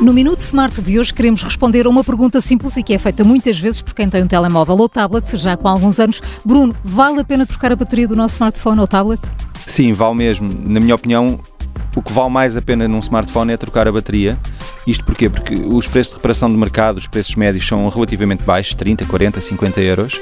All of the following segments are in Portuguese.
No Minuto Smart de hoje queremos responder a uma pergunta simples e que é feita muitas vezes por quem tem um telemóvel ou tablet, já com alguns anos. Bruno, vale a pena trocar a bateria do nosso smartphone ou tablet? Sim, vale mesmo. Na minha opinião, o que vale mais a pena num smartphone é trocar a bateria. Isto porquê? Porque os preços de reparação de mercado, os preços médios são relativamente baixos, 30, 40, 50 euros.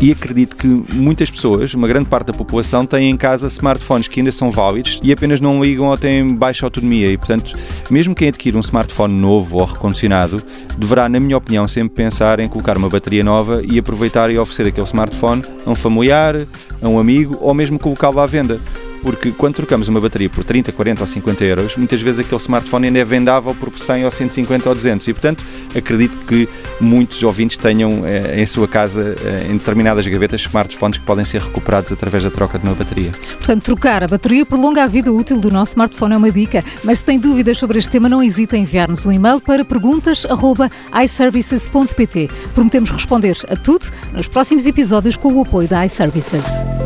E acredito que muitas pessoas, uma grande parte da população, têm em casa smartphones que ainda são válidos e apenas não ligam ou têm baixa autonomia. E, portanto, mesmo quem adquire um smartphone novo ou recondicionado, deverá, na minha opinião, sempre pensar em colocar uma bateria nova e aproveitar e oferecer aquele smartphone a um familiar, a um amigo ou mesmo colocá-lo à venda porque quando trocamos uma bateria por 30, 40 ou 50 euros, muitas vezes aquele smartphone ainda é vendável por 100 ou 150 ou 200 e, portanto, acredito que muitos ouvintes tenham eh, em sua casa, eh, em determinadas gavetas, smartphones que podem ser recuperados através da troca de uma bateria. Portanto, trocar a bateria prolonga a vida útil do nosso smartphone é uma dica, mas se tem dúvidas sobre este tema, não hesite em enviar-nos um e-mail para perguntas.iservices.pt. Prometemos responder a tudo nos próximos episódios com o apoio da iServices.